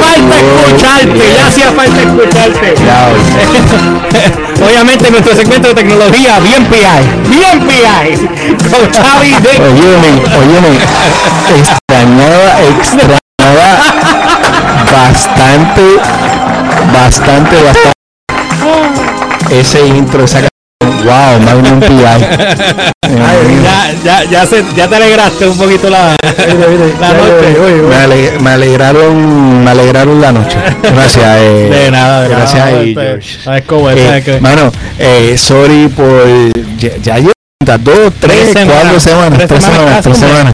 falta escucharte, ya hacía falta escucharte. Obviamente nuestro segmento de tecnología, bien PI, bien PI, con Xavi de... Óyeme, extrañaba, extrañaba bastante, bastante, bastante ese intro, esa. Wow, Magnum PI. Ya, ya, ya, se, ya te alegraste un poquito la, la noche. Me, ale- me alegraron, me alegraron la noche. Gracias, eh, De nada, de gracias nada, ahí, este, George. ¿Sabes cómo es? Eh, ¿Sabes qué? mano, eh, sorry por ya, ya llevo dos, tres, cuatro semanas, tres tres semanas tres semanas.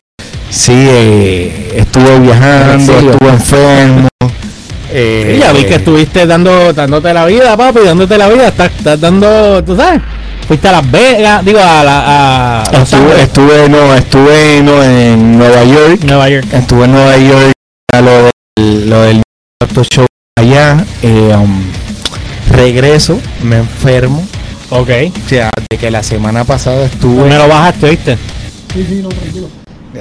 Sí, eh, estuve viajando, estuve enfermo. eh, Sí, ya vi que estuviste dando, dándote la vida, papi, dándote la vida, estás, estás dando, tú sabes, fuiste a Las Vegas, digo, a la, a Estuve, no, estuve no, en Nueva York, Nueva York. estuve en Nueva York a lo del, lo del show allá, eh, um, regreso, me enfermo, Ok. o sea, de que la semana pasada estuve Me lo bajaste, ¿viste?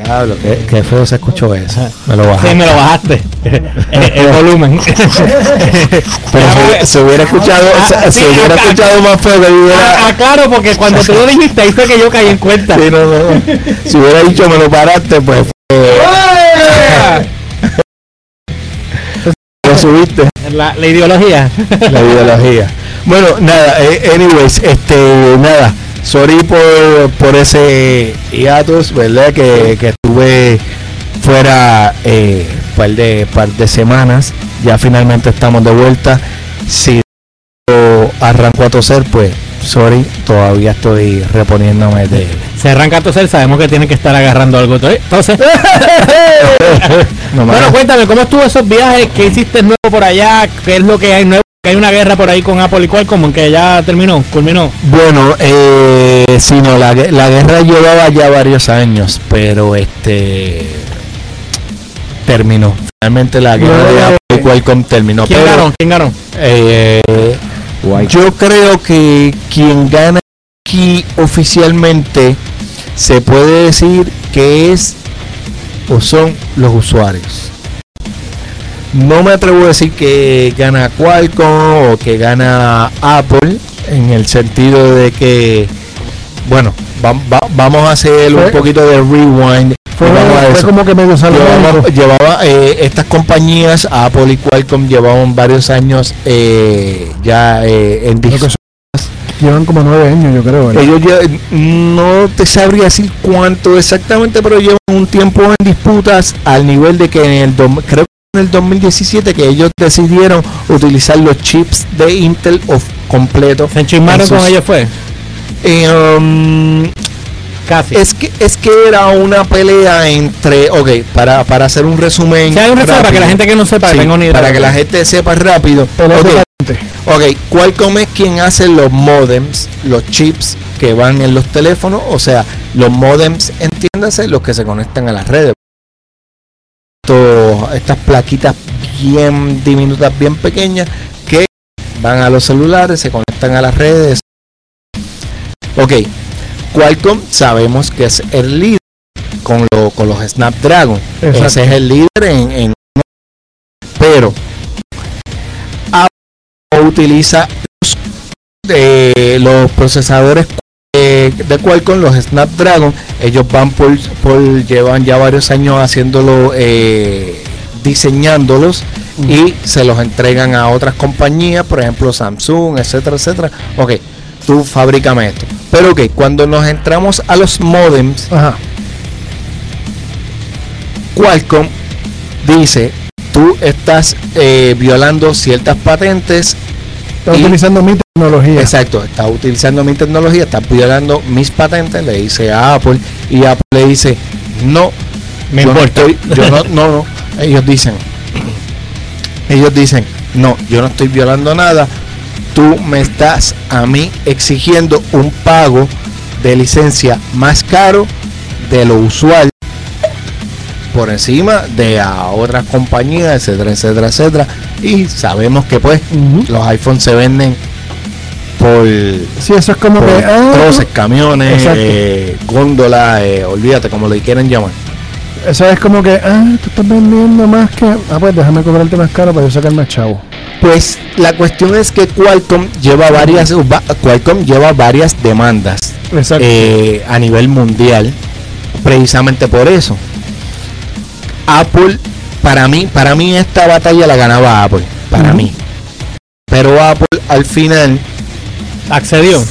Diablo, qué, qué feo se escuchó eso. Me lo Sí, bajé. me lo bajaste. el, el volumen. Pero se, se hubiera escuchado, Ah, se, sí, se hubiera acá- escuchado más feo que hubiera. Ah, ah, claro, porque cuando tú lo dijiste, ahí fue que yo caí en cuenta. Sí, no, no, no. Si hubiera dicho me lo paraste, pues lo subiste. La, la ideología. La ideología. Bueno, nada, eh, anyways, este, nada. Sorry por, por ese hiatus, ¿verdad? Que, que estuve fuera eh, par de par de semanas. Ya finalmente estamos de vuelta. Si yo arranco a toser, pues sorry, todavía estoy reponiéndome de. Se arranca a toser, sabemos que tiene que estar agarrando algo. Entonces, No bueno, cuéntame, ¿cómo estuvo esos viajes? ¿Qué hiciste nuevo por allá? ¿Qué es lo que hay nuevo? Que hay una guerra por ahí con Apple y Qualcomm que ya terminó, culminó. Bueno, eh, sí, no, la, la guerra llevaba ya varios años, pero este terminó. Finalmente la guerra de Apple y Qualcomm terminó. ¿Quién pero, ganó? ¿Quién ganó? eh, yo creo que quien gana aquí oficialmente se puede decir que es o son los usuarios. No me atrevo a decir que gana Qualcomm o que gana Apple en el sentido de que, bueno, va- va- vamos a hacer un poquito de rewind. Fue, como que medio Llevaba, llevaba, eh, estas compañías, Apple y Qualcomm, llevaban varios años eh, ya eh, en Llevan como nueve años, yo creo. ¿verdad? ellos lle- no te sabría decir cuánto exactamente, pero llevan un tiempo en disputas al nivel de que en el dom- creo en el 2017 que ellos decidieron utilizar los chips de Intel of completo. ¿Se enchismaron con ellos fue? Eh, um, Casi. es que es que era una pelea entre, ok, para, para hacer un resumen. Si hay un resumen para que la gente que no sepa, Sí, tenga una idea. para que la gente sepa rápido. Pelea Ok, de patente. Ok, Qualcomm es quien hace los modems, los chips que van en los teléfonos, o sea, los modems, entiéndase, los que se conectan a las redes. Estas plaquitas bien diminutas, bien pequeñas, que van a los celulares, se conectan a las redes. Ok, Qualcomm sabemos que es el líder con, lo- con los Snapdragon. Exacto. Ese es el líder en, en- pero Apple utiliza los, eh, los procesadores eh, de Qualcomm, los Snapdragon, ellos van por, por llevan ya varios años haciéndolo, eh, diseñándolos y se los entregan a otras compañías, por ejemplo Samsung, etcétera, etcétera. Ok, tú fabrícame esto. Pero ok, cuando nos entramos a los modems, Ajá. Qualcomm dice, tú estás eh, violando ciertas patentes. Está Y- utilizando mi tecnología. Exacto, estás utilizando mi tecnología, estás violando mis patentes, le dice a Apple y Apple le dice, no, Me yo no estoy- yo no, no, no, ellos dicen, ellos dicen, no, yo no estoy violando nada, tú me estás a mí exigiendo un pago de licencia más caro de lo usual por encima de a otras compañías, etcétera, etcétera, etcétera. Y sabemos que pues los iPhones se venden por, Sí, eso es como que. ah, troces, camiones, eh, góndolas, eh, olvídate como le quieren llamar. Eso es como que, ah, tú estás vendiendo más que. Ah, pues déjame cobrarte más caro para yo sacar más chavo. Pues la cuestión es que Qualcomm lleva varias va- Qualcomm lleva varias demandas eh, a nivel mundial precisamente por eso. Apple para mí para mí esta batalla la ganaba Apple para mí. Pero Apple al final Accedió.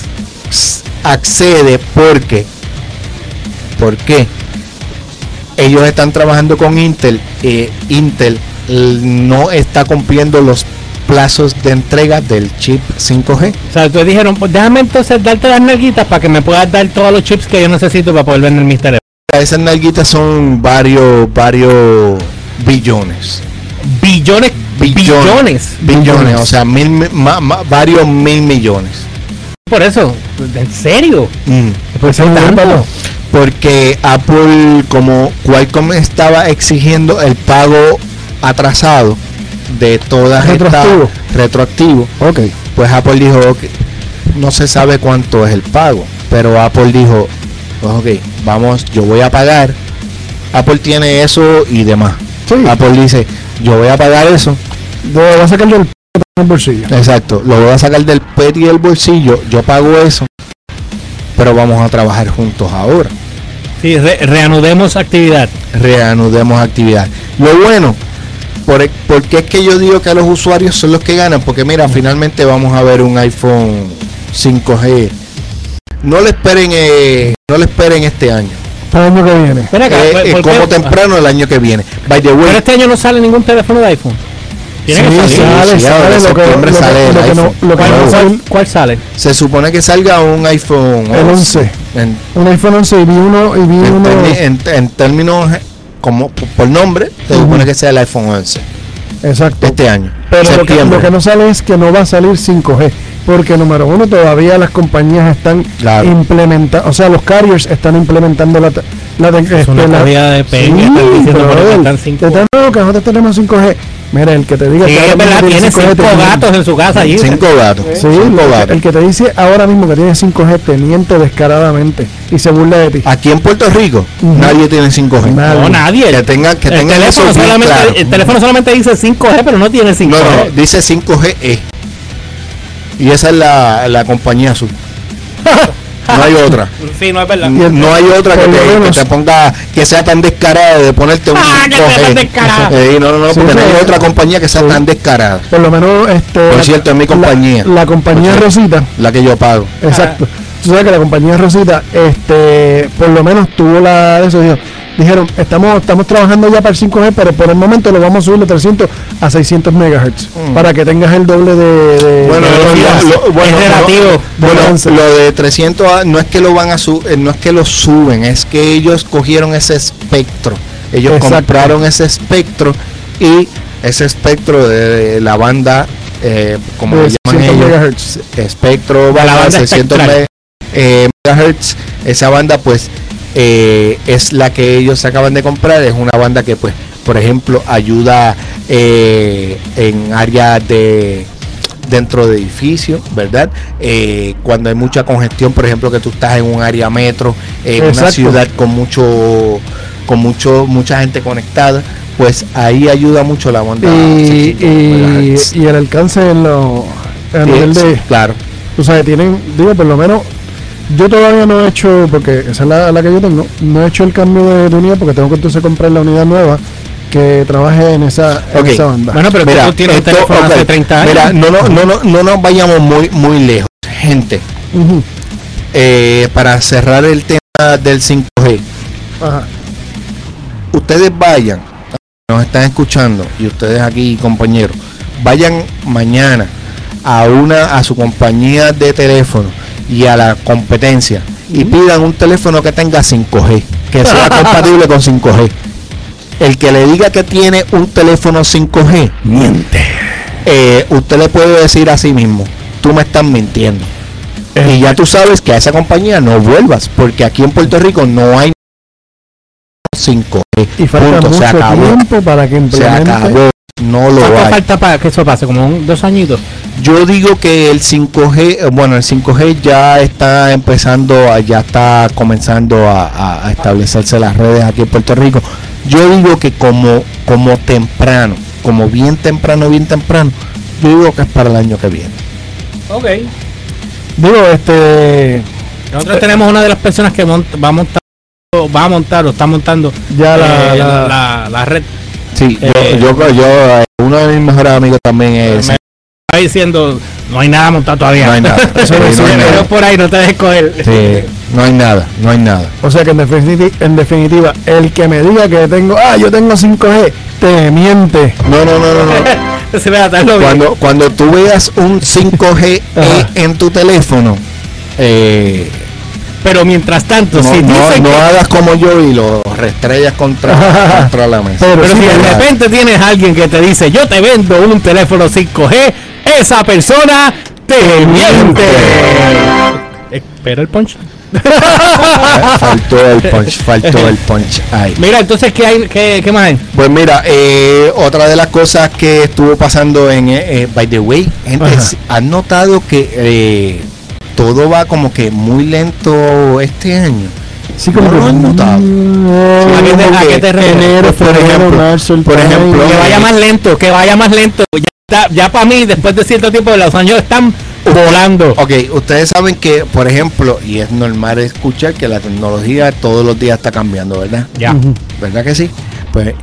accede porque ¿por qué? Ellos están trabajando con Intel eh, Intel no está cumpliendo los plazos de entrega del chip 5G. O sea, entonces dijeron, pues déjame entonces darte las nalguitas para que me puedas dar todos los chips que yo necesito para poder vender mis teléfonos. Esas nalguitas son varios varios billones. Billones, billones. Billones, o sea, mil, mi- ma- ma- varios mil millones. Por eso, ¿en serio? Mm. Pues Pues, tanto. porque Apple como Qualcomm estaba exigiendo el pago atrasado de todas Retroactivo. retroactivo Ok. pues Apple dijo ok, no se sabe cuánto es el pago pero Apple dijo pues ok vamos yo voy a pagar Apple tiene eso y demás Sí. Apple dice yo voy a pagar eso voy a sacar del del bolsillo. exacto lo voy a sacar del PET y del bolsillo yo pago eso pero vamos a trabajar juntos ahora Sí, re- reanudemos actividad. reanudemos actividad. Lo bueno, por, porque es que yo digo que los usuarios son los que ganan, porque mira, finalmente vamos a ver un iPhone 5G. No le esperen, eh, no le esperen este año. Para el año que viene. Acá, Eh, ¿por- eh, como temprano el año que viene. By the way, Pero este año no sale ningún teléfono de iPhone. Tiene que Sí, salir. sale, sí, ahora sale en lo que, septiembre lo que- sale el lo que no, iPhone. lo que ¿Cuál, no sale- cuál- cuál sale? se supone que salga un iPhone El 11. En, un iPhone 11 y vi uno y vi en uno termi- en- en términos eh, como por nombre, se supone que sea el iPhone 11 exacto este año. pero lo que, septiembre. lo que no sale es que no va a salir 5G porque número uno todavía las compañías están Claro. implementando o sea los carriers están implementando la, la, Es una este, la- de peña, están diciendo eso están no, que nosotros tenemos 5G mira el que te diga Sí, que ahora verdad, tiene 5G cinco gatos en su casa allí. Cinco gatos. Sí, cinco gatos. el que te dice ahora mismo que tiene 5G te miente descaradamente y se burla de ti Aquí en Puerto Rico Ujú. nadie tiene 5G. Nadie. No, nadie. Que tenga que el, tengan eso teléfono bien solamente, claro. el teléfono solamente dice 5G, pero no tiene 5G. No, no, dice 5GE. Y esa es la, la compañía azul. No hay otra. Sí, no es verdad. No hay otra que te, que menos- te ponga, que sea tan descarada de ponerte un Ah, que sea 5G. tan descarada. Eh, no, no, no, Sí, porque no sí. hay otra compañía que sea Sí. tan descarada. por lo menos este Por cierto, es mi compañía. la, compañía cierto. Rosita La que yo pago. Exacto. Tú sabes que la compañía Rosita, este, por lo menos tuvo la de eso. dijo- dijeron, estamos, estamos trabajando ya para el 5G, pero por el momento lo vamos a subir de 300 a 600 megahertz Mm. para que tengas el doble de. de- Bueno, de lo- bueno, es relativo. no- bueno, Balance. lo de 300 a- no es que lo van a su, eh, no es que lo suben, es que ellos cogieron ese espectro. Ellos Exacto. compraron ese espectro y ese espectro de, la banda eh, como le llaman 600 ellos, megahertz. espectro la banda, banda 600 espectral. me- eh, megahertz, esa banda pues eh, es la que ellos acaban de comprar, es una banda que pues por ejemplo ayuda eh, en áreas de dentro de edificios, ¿verdad? Eh, cuando hay mucha congestión, por ejemplo, que tú estás en un área metro, en una ciudad con mucho, con mucho, mucha gente conectada, pues ahí ayuda mucho la banda. Y, 600 y, el alcance en lo nivel Sí, de. claro. Tú sabes, tienen, digo, por lo menos. Yo todavía no he hecho, porque esa es la, la que yo tengo, no he hecho el cambio de, de unidad porque tengo que entonces comprar la unidad nueva que trabaje en esa, en esa banda. Bueno, pero Mira, tú tienes esto- teléfono ok, hace 30 años. Mira, no, no, no, no, no nos vayamos muy, muy lejos, gente. Eh, para cerrar el tema del 5G, Ajá. ustedes vayan, nos están escuchando y ustedes aquí, compañeros, vayan mañana a una a su compañía de teléfono y a la competencia y pidan un teléfono que tenga 5G, que sea compatible con 5G. El que le diga que tiene un teléfono 5G, miente. Eh, usted le puede decir a sí mismo, tú me estás mintiendo. Y ya tú sabes que a esa compañía no vuelvas, porque aquí en Puerto Rico no hay 5G. Y falta Punto, se mucho acabó. tiempo para que Se acabó. No lo ¿Cuánto hay. falta para que eso pase? Como un- dos añitos. Yo digo que el 5G, eh, bueno, el 5G ya está empezando, a- ya está comenzando a, a- a establecerse las redes aquí en Puerto Rico. Yo digo que como, como temprano, como bien temprano, bien temprano, yo digo que es para el año que viene. Ok. Digo, este. Nosotros tenemos una de las personas que monta- va a montar va a montar o está montando Ya la- eh, la- la- la red. Sí, yo- Eh, yo, yo, eh, uno de mis mejores amigos también es... Me está diciendo, no hay nada montado todavía. No hay nada. Eso no Sí, no hay sirve. nada. Pero por ahí no te dejes coger. Sí, no hay nada, no hay nada. O sea que en definitiva, en definitiva, el que me diga que tengo, ah, yo tengo 5G, te miente. No, no, no, no, no. Se. Cuando, cuando tú veas un 5G Ajá. en tu teléfono, eh, Pero mientras tanto, no, si no- dicen no que- hagas como yo y lo restrellas contra, contra la mesa. Pero pero sí, si de ¿verdad? repente tienes a alguien que te dice, yo te vendo un teléfono 5G, esa persona te miente. Espera el punch. faltó el punch, faltó el punch ahí. Mira, entonces, ¿qué, hay, qué, qué más hay? Pues mira, eh, otra de las cosas que estuvo pasando en, eh, eh, by the way, gente, ¿han notado que eh, todo va como que muy lento este año? Sí, como No que- lo han notado. ¿A qué te- como a que qué te? Enero, Por febrero, ejemplo, marzo, el por país. ejemplo, Que vaya más lento, que vaya más lento. Ya, está- ya para mí, después de cierto tiempo de los años, están volando. Ok, ustedes saben que, por ejemplo, y es normal escuchar que la tecnología todos los días está cambiando, ¿verdad? Ya. ¿Verdad que sí? Pues,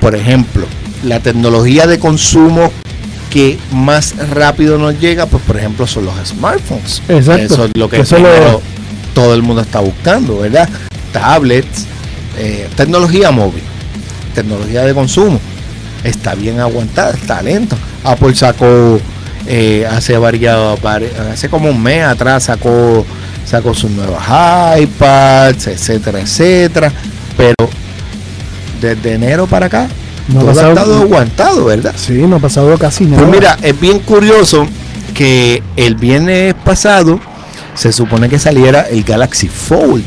por ejemplo, la tecnología de consumo que más rápido nos llega, pues por ejemplo son los smartphones. Exacto. Eso es lo que lo- todo el mundo está buscando, ¿verdad? Tablets, eh, tecnología móvil, tecnología de consumo. Está bien aguantada, está lento. Apple sacó eh, hace variado, vari- hace como un mes atrás sacó sacó sus nuevas iPads, etcétera, etcétera. Pero desde enero para acá, No ha todo ha pasado- estado aguantado, ¿verdad? Sí, no ha pasado casi nada. Pues mira, es bien curioso que el viernes pasado se supone que saliera el Galaxy Fold.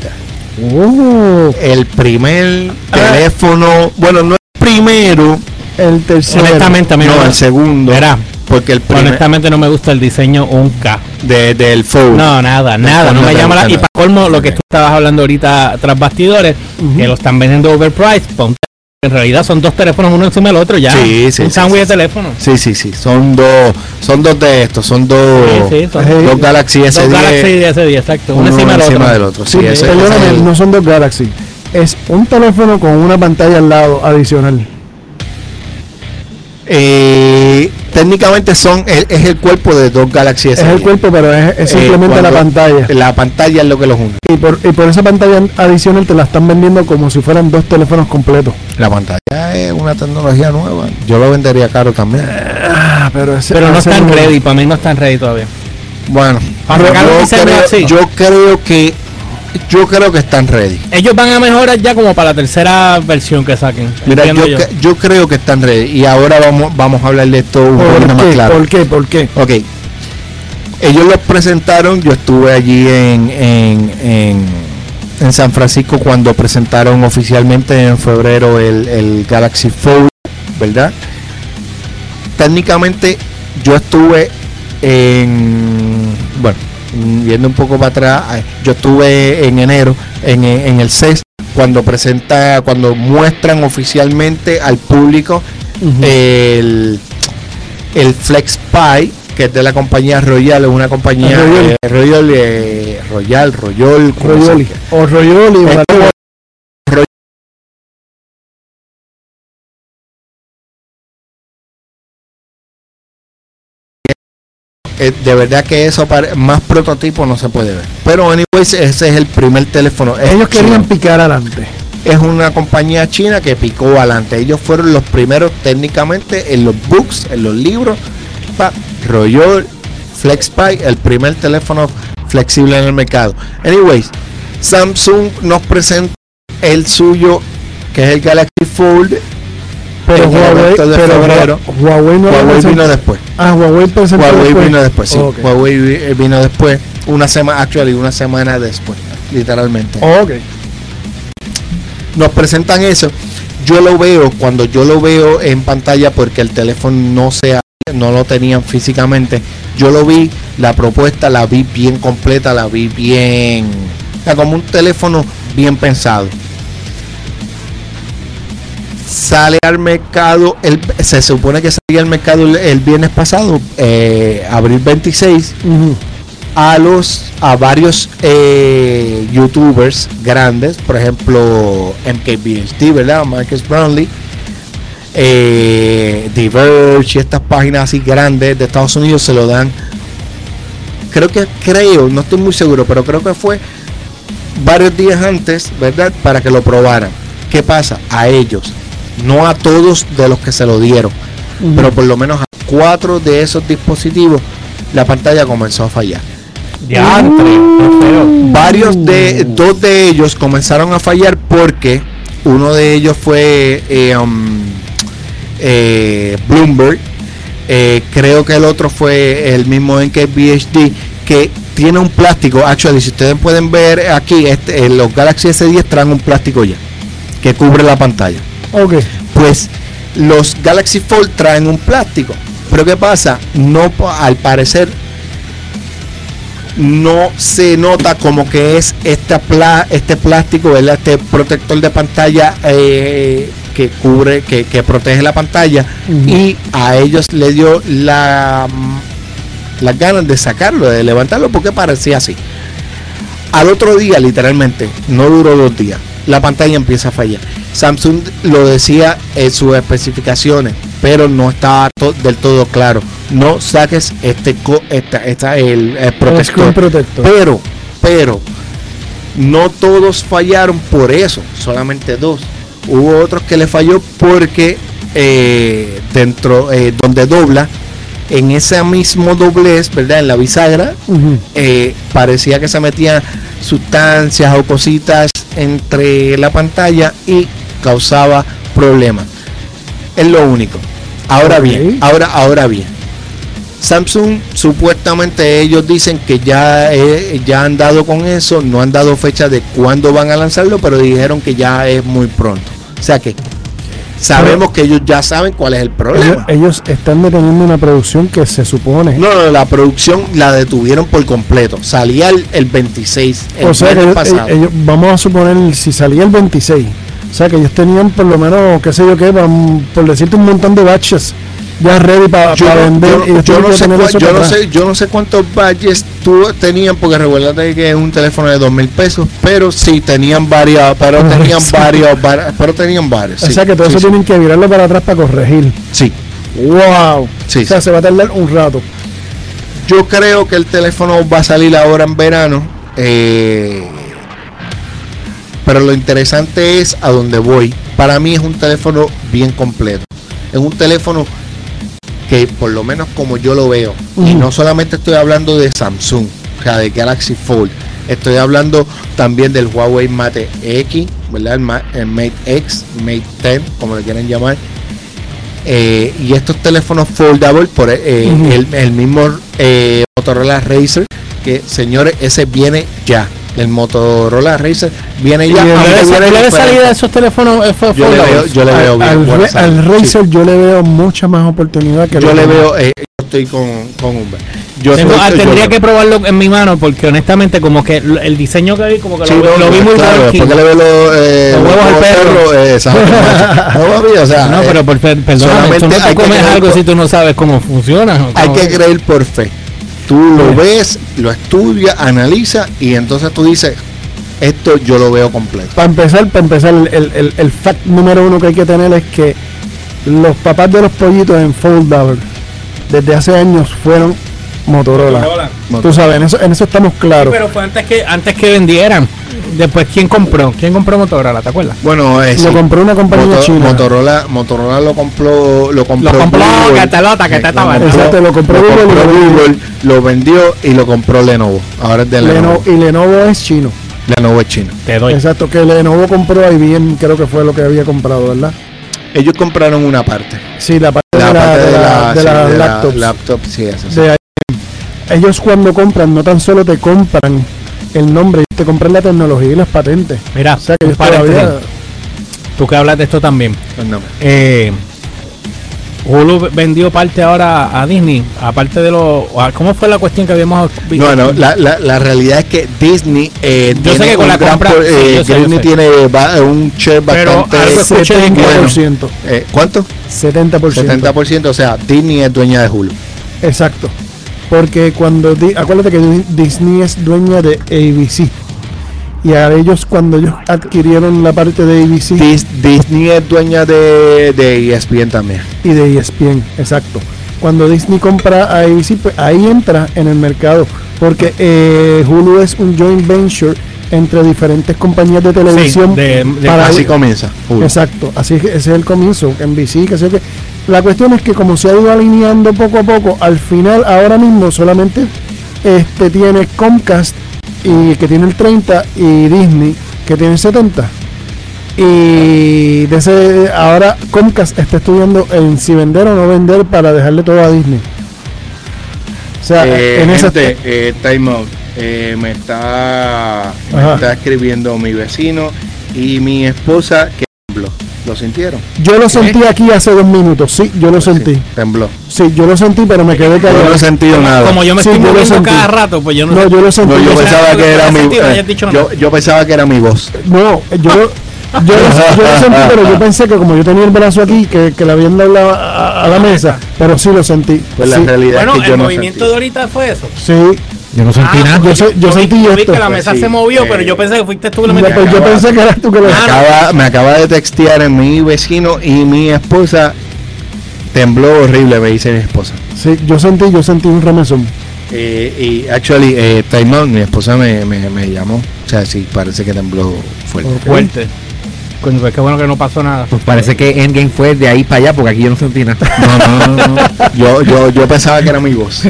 Oh, El primer Ah. teléfono, bueno, no el primero, el tercero. Honestamente, a mí no, no, el segundo. Verá, Porque el primer honestamente no me gusta el diseño un K. de- del Fold. No, nada, nada, no no me llama la... Y para colmo, lo que tú estabas hablando ahorita tras bastidores, que lo están vendiendo overpriced, ponte- en realidad son dos teléfonos uno encima del otro ya. Sí, sí, Un sí, sándwich sí, de teléfono. Sí, sí, sí. Son dos, son dos de estos, son dos, Sí, sí, son dos Galaxy dos S10. Galaxy S10, exacto. Uno, uno encima del otro. del otro. Sí, Sí, ese- perdóname, ese es el- no son dos Galaxy. Es un teléfono con una pantalla al lado adicional. Eh, técnicamente son es, es el cuerpo de dos Galaxy S10. Es el cuerpo, pero es, es Eh, simplemente la pantalla. La pantalla es lo que los une. Y por, y por esa pantalla adicional te la están vendiendo como si fueran dos teléfonos completos. La pantalla es una tecnología nueva. Yo lo vendería caro también. Ah, pero ese- Pero no están ready, para mí no están ready todavía. Bueno, Para sacar un yo diseño creo, así. yo creo que yo creo que están ready. Ellos van a mejorar ya como para la tercera versión que saquen. Mira, yo, yo. que- yo creo que están ready. Y ahora vamos, vamos a hablar de esto un ¿Por poquito más claro. ¿Por qué? ¿Por qué? Ok. Ellos los presentaron, yo estuve allí en, en, en, en San Francisco cuando presentaron oficialmente en febrero el, el Galaxy Fold, ¿verdad? Técnicamente yo estuve en, bueno, mm, yendo un poco para atrás, yo estuve en enero en, en el CES cuando presenta, cuando muestran oficialmente al público Ujú. el, el FlexPy, que es de la compañía Royal, es una compañía Royal. eh, Royal, eh, Royal, Royal, O Royoli. Eh, de verdad que eso pare- más prototipo no se puede ver. Pero anyways, ese es el primer teléfono. Es Ellos querían chino. picar adelante. es una compañía china que picó adelante. Ellos fueron los primeros técnicamente en los books, en los libros. Pa, Royal FlexPy, el primer teléfono flexible en el mercado. Anyways, Samsung nos presenta el suyo, que es el Galaxy Fold. Pero Huawei, evento de pero febrero. Huawei no Huawei vino después. Ah, Huawei presentó Huawei después. vino después, sí. Huawei vi- vino después, una semana, actually, una semana después, literalmente. Ok. nos presentan eso. Yo lo veo cuando yo lo veo en pantalla porque el teléfono no se no lo tenían físicamente. Yo lo vi, la propuesta la vi bien completa, la vi bien, o sea, como un teléfono bien pensado. Sale al mercado, el, se supone que salía al mercado el, el viernes pasado, eh, abril 26, Ujú. a los a varios eh, youtubers grandes, por ejemplo MKBHD, ¿verdad? Marcus Brownlee, eh, Diverge y estas páginas así grandes de Estados Unidos se lo dan. Creo que creo, no estoy muy seguro, pero creo que fue varios días antes, ¿verdad? Para que lo probaran. ¿Qué pasa? A ellos, no a todos de los que se lo dieron, pero por lo menos a cuatro de esos dispositivos la pantalla comenzó a fallar. Diantre. Varios de, dos de ellos comenzaron a fallar porque uno de ellos fue eh, um, eh, Bloomberg, eh, creo que el otro fue el mismo NKBHD, que tiene un plástico, actually, si ustedes pueden ver aquí, este, eh, los Galaxy S10 traen un plástico ya, que cubre la pantalla. Ok. Pues los Galaxy Fold traen un plástico. Pero ¿qué pasa? No, al parecer, no se nota como que es esta pla- este plástico, ¿verdad? este protector de pantalla eh, que cubre, que, que protege la pantalla. Y a ellos le dio la, las ganas de sacarlo, de levantarlo, porque parecía así. Al otro día, literalmente, no duró dos días, la pantalla empieza a fallar. Samsung lo decía en sus especificaciones, pero no estaba to- del todo claro. No saques este co- esta, esta- el, protector. protector. Pero, pero, no todos fallaron por eso, solamente dos. Hubo otros que le falló porque eh, dentro, eh, donde dobla, en ese mismo doblez, ¿verdad? En la bisagra, eh, parecía que se metían sustancias o cositas entre la pantalla y causaba problemas. Es lo único. Ahora bien, ahora, ahora bien. Samsung supuestamente ellos dicen que ya, eh, ya han dado con eso, no han dado fecha de cuándo van a lanzarlo, pero dijeron que ya es muy pronto. O sea que sabemos que ellos ya saben cuál es el problema. ellos están deteniendo una producción que se supone. No, no, la producción la detuvieron por completo. Salía el, el 26, el o sea pasado. ellos- vamos a suponer si salía el 26. O sea que ellos tenían por lo menos, qué sé yo qué, vam- por decirte un montón de batches ya ready para vender. yo- y no sé yo para no sé yo no sé cuántos badges tú tenían porque recuérdate que es un teléfono de dos mil pesos pero sí tenían varias pero tenían Sí. varios var- pero tenían varios O sea que todo sí, eso tienen que virarlo para atrás para corregir. sí. ¡Wow! Sí, o sea, se va a tardar un rato. yo creo que el teléfono va a salir ahora en verano eh, pero lo interesante es a dónde voy para mí es un teléfono bien completo es un teléfono que por lo menos como yo lo veo, y no solamente estoy hablando de Samsung, o sea, de Galaxy Fold, estoy hablando también del Huawei Mate X, ¿verdad? El, Ma- el Mate X, Mate 10, como le quieran llamar. Eh, y estos teléfonos foldable por eh, el mismo eh, Motorola Racer, que señores, ese viene ya. El Motorola Racer viene ya. Y el aunque Razer viene ¿Cuál es la diferente. salida de esos teléfonos? eh, fue- Yo le veo, yo le veo al, bien al buena Ra- salida. al Sí. Razer yo le veo mucha más oportunidad que yo le demás. veo, eh, yo estoy con, con Humber. Yo Tengo- estoy- ah, yo- tendría que probarlo en mi mano porque honestamente como que el diseño que vi como que Sí, lo, no, lo vi muy claro, porque le veo los, eh, Los huevos al perro. eh, no, papi, o sea, No, eh, pero por, per- perdóname, solamente tú no te comes algo si tú no sabes cómo funciona. hay que creer por fe. Tú lo ves, lo estudias, analizas y entonces tú dices, esto yo lo veo completo. Para empezar, para empezar, el, el, el fact número uno que hay que tener es que los papás de los pollitos en Foldable desde hace años fueron Motorola. Tú sabes, en eso, en eso estamos claros. Pero fue antes que antes que vendieran. Después, ¿quién compró? ¿Quién compró Motorola? ¿Te acuerdas? Bueno, eh, Lo sí. compró una compañía Moto- china. Motorola, Motorola lo compró, lo compró, Lo compró Google. Catalota, que está Lo tabaco. compró- Exacto, lo compró Google lo vendió. Google, lo vendió y lo compró Lenovo. Ahora es de Lenovo. Leno- y Lenovo es chino. Lenovo es chino. Te doy. Exacto, que Lenovo compró a IBM, creo que fue lo que había comprado, ¿verdad? Ellos compraron una parte. Sí, la parte La de la, parte de la, de sí, la de la laptops. laptop, sí, eso sí. de IBM. Ellos cuando compran, no tan solo te compran el nombre, te compran la tecnología y las patentes. Mira, O sea que todavía... tú que hablas de esto también. No. Eh, Hulu vendió parte ahora a Disney, aparte de lo... ¿Cómo fue la cuestión que habíamos visto? No, no, la, la, la realidad es que Disney eh, yo sé que con la compra, eh, Disney tiene un share bastante... Eh, ¿Cuánto? 70%. 70%, o sea, Disney es dueña de Hulu. Exacto. Porque cuando... Acuérdate que Disney es dueña de ABC y a ellos cuando ellos adquirieron la parte de ABC Disney es dueña de, de ESPN también. y de ESPN exacto. Cuando Disney compra a ABC pues ahí entra en el mercado porque eh, Hulu es un joint venture entre diferentes compañías de televisión para así comienza exacto así ese es el comienzo NBC que sé que la cuestión es que como se ha ido alineando poco a poco al final ahora mismo solamente este tiene Comcast y que tiene el 30 y Disney que tiene el 70 y de ese, ahora Comcast está estudiando en si vender o no vender para dejarle todo a Disney. O sea eh, en gente, eh, time out. Eh, me está me está escribiendo mi vecino y mi esposa que ¿Lo sintieron? Yo lo sentí aquí hace dos minutos, sí, yo lo sentí. tembló. Sí, yo lo sentí, pero me quedé callado. Yo no he sentido nada. Como yo me estoy moviendo cada rato, pues yo no No, yo lo sentí. yo, pensaba que era mi yo, yo, pensaba que era mi voz. No, yo yo, yo, lo sentí, pero yo pensé que como yo tenía el brazo aquí, que, que le habían dado a, a, la mesa, pero sí lo sentí. Pues la realidad bueno, es que yo el movimiento de ahorita fue eso. Sí. Yo no sentí ah, nada. Yo, yo, yo sentí vi esto. que la mesa se movió, pero yo pensé que fuiste tú que lo metiste. Yo, pensé que eras tú que lo me acaba, me acaba de textear mi vecino y mi esposa tembló horrible, me dice mi esposa. Sí, yo sentí, yo sentí un remesón. Eh, y actually, eh, time mi esposa me, me, me, llamó. O sea, sí, parece que tembló fuerte. Fuerte. Coño, pues qué bueno que no pasó nada. Pues parece que Endgame fue de ahí para allá, porque aquí yo no sentí nada. No, no, no. yo, yo, yo pensaba que era mi voz.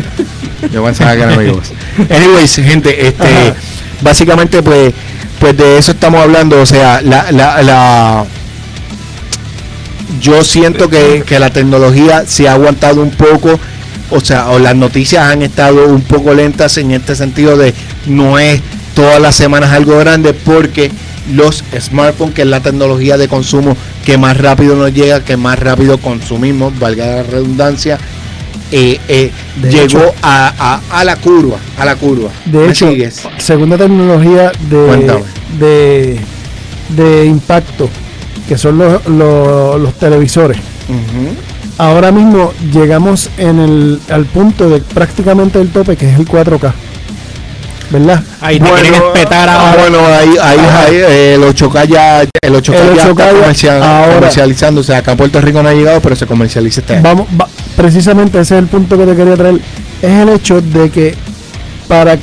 Yo pensaba que era mi voz. Anyways, gente, este, básicamente, pues, pues de eso estamos hablando. O sea, la, la, la yo siento que, que la tecnología se ha aguantado un poco o sea, o las noticias han estado un poco lentas en este sentido de no es todas las semanas algo grande porque los smartphones, que es la tecnología de consumo que más rápido nos llega, que más rápido consumimos, valga la redundancia, eh, eh, llegó a, la curva, a la curva. De hecho, segunda tecnología de, de, impacto, que son los, los, televisores. Ahora mismo llegamos en el, al punto de prácticamente el tope, que es el 4K. ¿Verdad? Ahí te quieren espetar ah, ahora. bueno, ahí, ahí, ahí eh, el 8K ya, el 8K, ya está comercial, ahora, comercializándose. Acá en Puerto Rico no ha llegado, pero se comercializa este Vamos, precisamente ese es el punto que te quería traer. Es el hecho de que para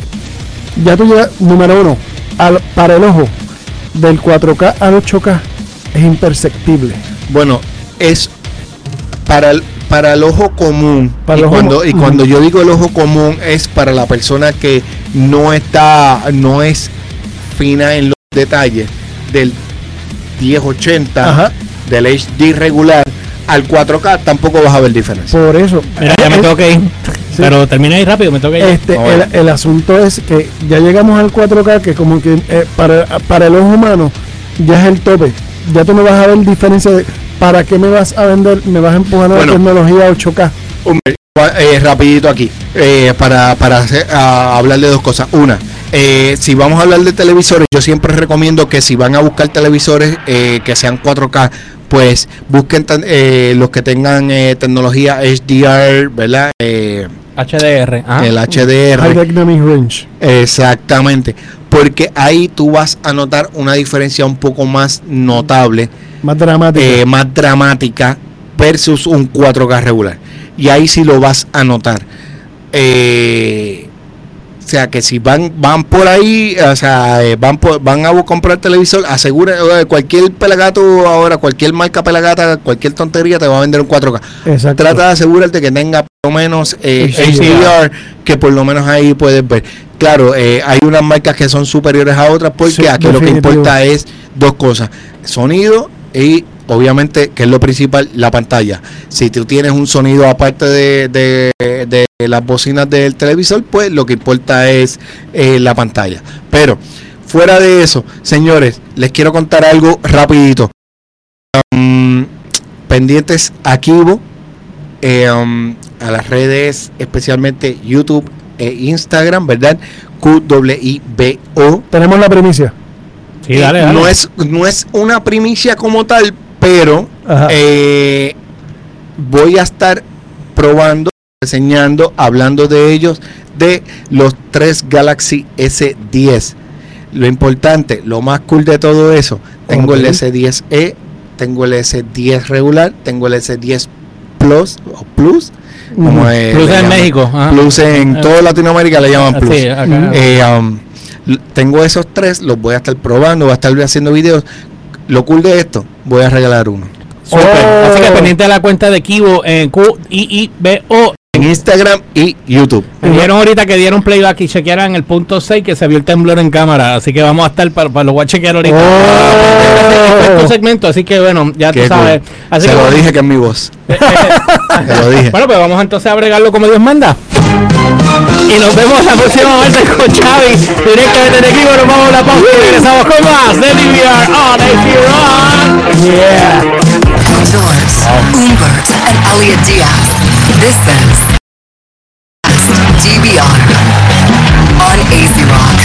ya tú llegas, número uno, al, para el ojo, del 4K al 8K es imperceptible. Bueno, es para el, para el ojo común. y, cuando, y cuando yo digo el ojo común es para la persona que no está, no es fina en los detalles del 1080, del HD regular al 4K, tampoco vas a ver diferencia. Por eso. Mira, ya me tengo que ir. Pero termina ahí rápido, me tengo que ir. Este, el, asunto es que ya llegamos al 4K, que como que eh, para, para el ojo humano ya es el tope. Ya tú no vas a ver diferencia de ¿para qué me vas a vender? ¿Me vas a empujar a la tecnología 8K? Eh, rapidito aquí, eh, para, hablar de dos cosas. Una, eh, si vamos a hablar de televisores, yo siempre recomiendo que si van a buscar televisores que sean 4K, pues busquen los que tengan tecnología HDR, ¿verdad? HDR. El HDR. High Dynamic Range. Exactamente. Porque ahí tú vas a notar una diferencia un poco más notable más dramática. Eh, más dramática versus un 4K regular. Y ahí sí lo vas a notar. Eh, o sea que si van van por ahí, o sea, eh, van van a comprar televisor, asegura cualquier pelagato ahora, cualquier marca pelagata, cualquier tontería te va a vender un 4K. Trata de asegurarte que tenga por lo menos eh, HDR, que por lo menos ahí puedes ver. Claro, hay unas marcas que son superiores a otras porque aquí lo que importa es dos cosas, sonido y obviamente, que es lo principal, la pantalla. Si tú tienes un sonido aparte de, de, las bocinas del televisor, pues lo que importa es eh, la pantalla. Pero fuera de eso, señores, les quiero contar algo rapidito. Um, pendientes a Kibo, eh, a las redes, especialmente YouTube e Instagram, ¿verdad? QWIBO. Tenemos la primicia. Sí, dale, dale. No, es, no es una primicia como tal, pero eh, voy a estar probando, enseñando, hablando de ellos, de los tres Galaxy S10. Lo importante, lo más cool de todo eso, tengo el Ok. S10e, tengo el S10 regular, tengo el S10 Plus o Plus, como es- Plus en llaman. México. ajá. Plus en Eh, toda Latinoamérica le llaman Plus. Sí, acá. Eh, um, tengo esos tres, los voy a estar probando, voy a estar haciendo videos. Lo cool de esto, voy a regalar uno. Oh. Así que pendiente de la cuenta de Kibo en Q-I-I-B-O. En Instagram y YouTube. Me dijeron ahorita que dieron playback y chequearan el punto 6 que se vio el temblor en cámara. Así que vamos a estar para, para lo voy a chequear ahorita. Oh. Este segmento, así que bueno, ya tú Qué sabes. cool. Así Se que, lo bueno, dije que es mi voz. Se lo dije. Bueno, pues vamos entonces a bregarlo como Dios manda. Y nos vemos la próxima vez con Xavi. Directamente de equipo, nos vamos a la pausa y regresamos con más de DVR on ACRON. Yeah. George, Umbert, and Elliot Diaz. This is DBR on AC Rock.